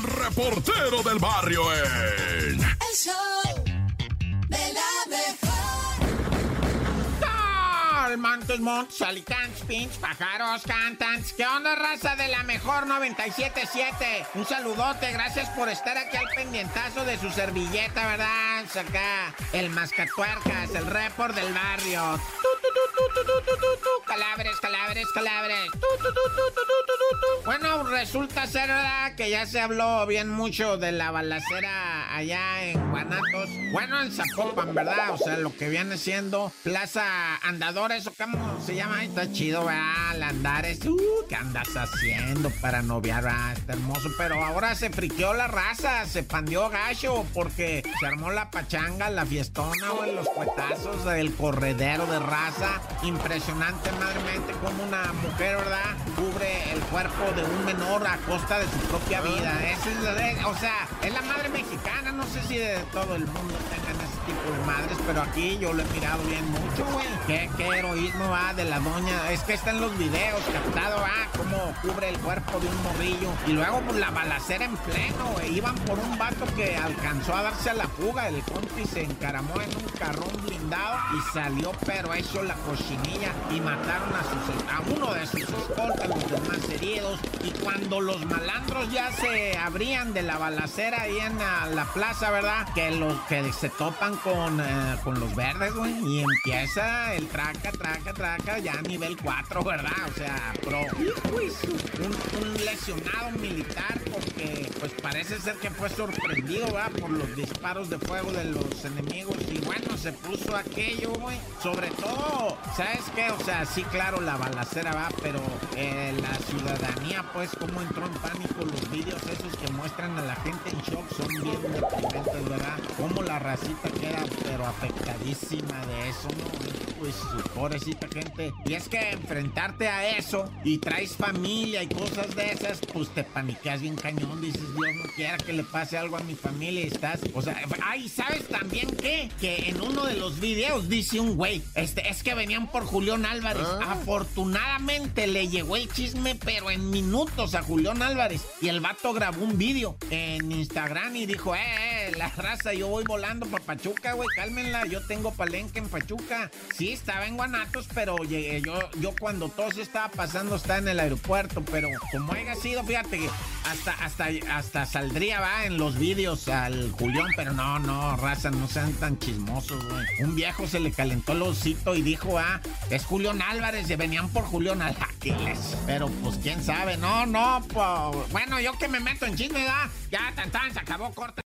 el reportero del barrio en... El show de la mejor. Montes, Montes, Alicantes, Pinch, pájaros, cantantes. ¿Qué onda, raza de la mejor 977? Un saludote, gracias por estar aquí al pendientazo de su servilleta, ¿verdad? Acá, el mascatuercas, el report del barrio. Tu, tu, tu, Calabres, calabres, calabres. Tu, tu, tu. Bueno, resulta ser, ¿verdad? Que ya se habló bien mucho de la balacera allá en Guanatos. Bueno, en Zapopan, ¿verdad? O sea, lo que viene siendo Plaza Andadores, o cómo se llama. Ay, Está chido, ¿verdad? El Andares. Uh, ¿qué andas haciendo para noviar? Ah, está hermoso. Pero ahora se friqueó la raza, se pandió gacho, porque se armó la pachanga, la fiestona, güey, los cuetazos, el corredero de raza. Impresionante, como una mujer, ¿verdad? Cubre el cuerpo de un menor a costa de su propia vida. Esa es de- o sea, es la madre mexicana. Si de todo el mundo tengan ese tipo de madres, pero aquí yo lo he mirado bien mucho, güey. ¿Qué, heroísmo va de la doña? Es que está en los videos captado, ah, cómo cubre el cuerpo de un morrillo. Y luego, pues, la balacera en pleno, güey. Iban por un vato que alcanzó a darse a la fuga. El compi se encaramó en un carrón blindado y salió, pero hecho la cochinilla. Y mataron a, sus, a Y cuando los malandros ya se abrían de la balacera ahí en la, la plaza, ¿verdad? Que los que se topan con, eh, con los verdes, güey. Y empieza el traca, traca, traca, ya a nivel 4, ¿verdad? O sea, pro. Un, un lesionado militar porque, pues parece ser que fue sorprendido, ¿verdad? Por los disparos de fuego de los enemigos. Y bueno, se puso aquello, güey. Sobre todo, ¿sabes qué? O sea, sí, claro, la balacera va, pero eh, la ciudadanía, pues, cómo entró en pánico. Los vídeos esos que muestran a la gente en shock son bien deprimentes, ¿verdad? Cómo la racita queda, pero afectadísima de eso, ¿no? Pues, pobrecita gente. Y es que enfrentarte a eso y traes familia y cosas de esas, pues te paniqueas bien cañón. Dices, Dios no quiera que le pase algo a mi familia y estás. O sea, ay, ¿sabes también qué? Que en uno de los videos dice un güey, este, es que venían por Julián Álvarez. Afortunadamente le llegó el chisme, pero en minutos a Julián Álvarez. Y el vato grabó un video en Instagram y dijo, eh, eh, la raza, yo voy volando para Pachuca, güey, cálmenla, yo tengo palenque en Pachuca. Sí, estaba en Guanatos, pero llegué, yo, yo cuando todo se estaba pasando estaba en el aeropuerto, pero como haya sido, fíjate, hasta, hasta, hasta saldría, va, en los vídeos al Julián, pero no, no, raza, no sean tan chismosos, güey. Un viejo se le calentó el osito y dijo, ah, es Julián Álvarez, y venían por Julián Álvarez. Pero pues quién sabe, no, no, pues, bueno, yo que me meto en chisme, ¿verdad? ya tan tan, se acabó corta.